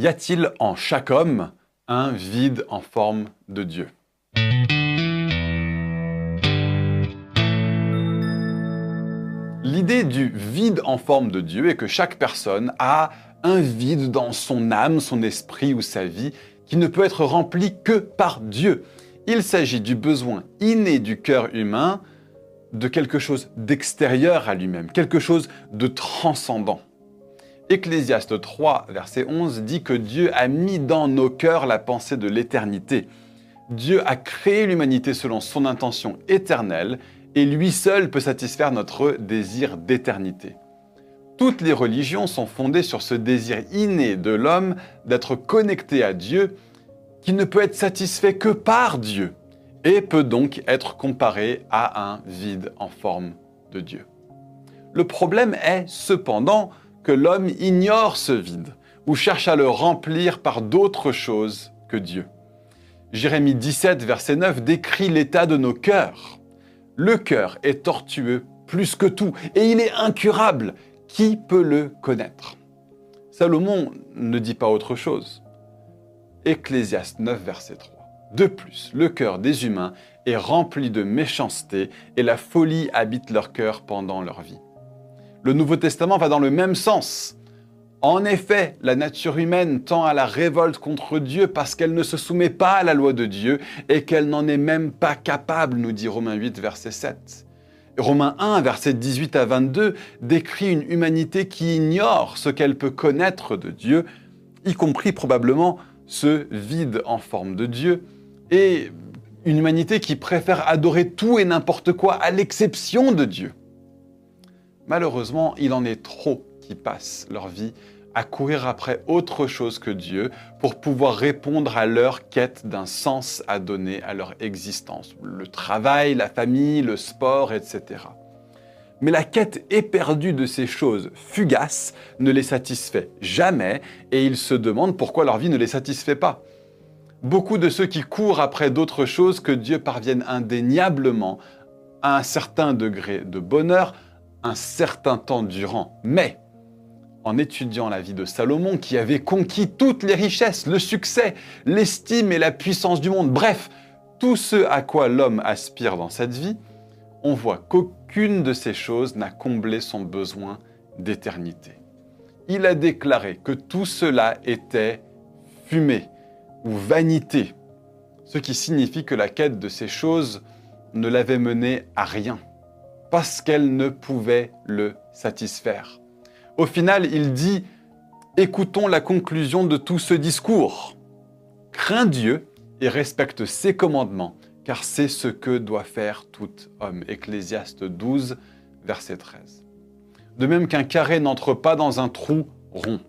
Y a-t-il en chaque homme un vide en forme de Dieu? L'idée du vide en forme de Dieu est que chaque personne a un vide dans son âme, son esprit ou sa vie qui ne peut être rempli que par Dieu. Il s'agit du besoin inné du cœur humain de quelque chose d'extérieur à lui-même, quelque chose de transcendant. Ecclésiaste 3, verset 11 dit que Dieu a mis dans nos cœurs la pensée de l'éternité. Dieu a créé l'humanité selon son intention éternelle et lui seul peut satisfaire notre désir d'éternité. Toutes les religions sont fondées sur ce désir inné de l'homme d'être connecté à Dieu qui ne peut être satisfait que par Dieu et peut donc être comparé à un vide en forme de Dieu. Le problème est cependant que l'homme ignore ce vide ou cherche à le remplir par d'autres choses que Dieu. Jérémie 17, verset 9 décrit l'état de nos cœurs. Le cœur est tortueux plus que tout et il est incurable. Qui peut le connaître? Salomon ne dit pas autre chose. Ecclésiaste 9, verset 3. De plus, le cœur des humains est rempli de méchanceté et la folie habite leur cœur pendant leur vie. Le Nouveau Testament va dans le même sens. En effet, la nature humaine tend à la révolte contre Dieu parce qu'elle ne se soumet pas à la loi de Dieu et qu'elle n'en est même pas capable, nous dit Romains 8, verset 7. Romains 1, verset 18 à 22, décrit une humanité qui ignore ce qu'elle peut connaître de Dieu, y compris probablement ce vide en forme de Dieu, et une humanité qui préfère adorer tout et n'importe quoi à l'exception de Dieu. Malheureusement, il en est trop qui passent leur vie à courir après autre chose que Dieu pour pouvoir répondre à leur quête d'un sens à donner à leur existence. Le travail, la famille, le sport, etc. Mais la quête éperdue de ces choses fugaces ne les satisfait jamais et ils se demandent pourquoi leur vie ne les satisfait pas. Beaucoup de ceux qui courent après d'autres choses que Dieu parviennent indéniablement à un certain degré de bonheur un certain temps durant. Mais en étudiant la vie de Salomon, qui avait conquis toutes les richesses, le succès, l'estime et la puissance du monde, bref, tout ce à quoi l'homme aspire dans cette vie, on voit qu'aucune de ces choses n'a comblé son besoin d'éternité. Il a déclaré que tout cela était fumée ou vanité, ce qui signifie que la quête de ces choses ne l'avait mené à rien parce qu'elle ne pouvait le satisfaire. Au final, il dit, écoutons la conclusion de tout ce discours. Crains Dieu et respecte ses commandements, car c'est ce que doit faire tout homme. Ecclésiaste 12, verset 13. De même qu'un carré n'entre pas dans un trou rond.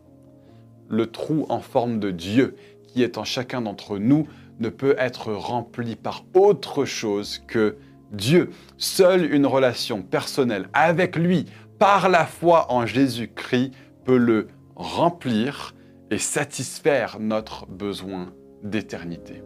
Le trou en forme de Dieu, qui est en chacun d'entre nous, ne peut être rempli par autre chose que Dieu. Seule une relation personnelle avec lui, par la foi en Jésus-Christ, peut le remplir et satisfaire notre besoin d'éternité.